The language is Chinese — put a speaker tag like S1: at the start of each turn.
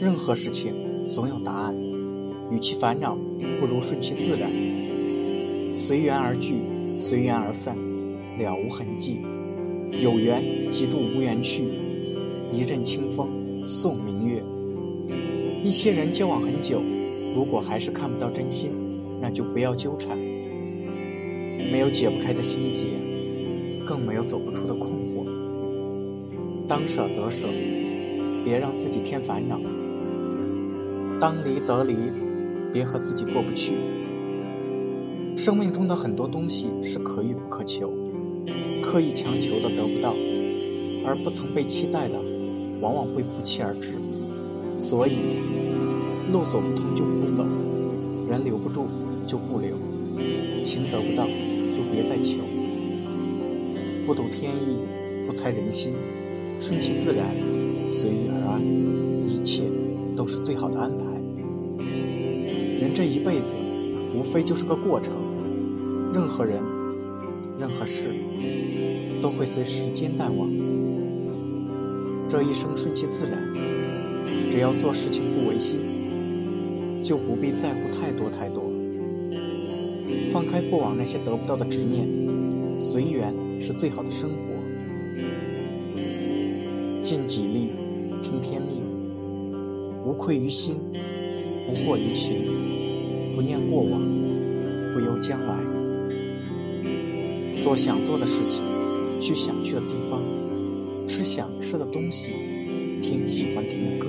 S1: 任何事情总有答案，与其烦恼，不如顺其自然，随缘而聚，随缘而散，了无痕迹。有缘即住无缘去，一阵清风送明月。一些人交往很久，如果还是看不到真心，那就不要纠缠。没有解不开的心结，更没有走不出的困惑。当舍则舍，别让自己添烦恼；当离得离，别和自己过不去。生命中的很多东西是可遇不可求。刻意强求的得不到，而不曾被期待的，往往会不期而至。所以，路走不通就不走，人留不住就不留，情得不到就别再求。不赌天意，不猜人心，顺其自然，随遇而安，一切都是最好的安排。人这一辈子，无非就是个过程，任何人，任何事。都会随时间淡忘。这一生顺其自然，只要做事情不违心，就不必在乎太多太多。放开过往那些得不到的执念，随缘是最好的生活。尽己力，听天命，无愧于心，不惑于情，不念过往，不忧将来，做想做的事情。去想去的地方，吃想吃的东西，听喜欢听的歌。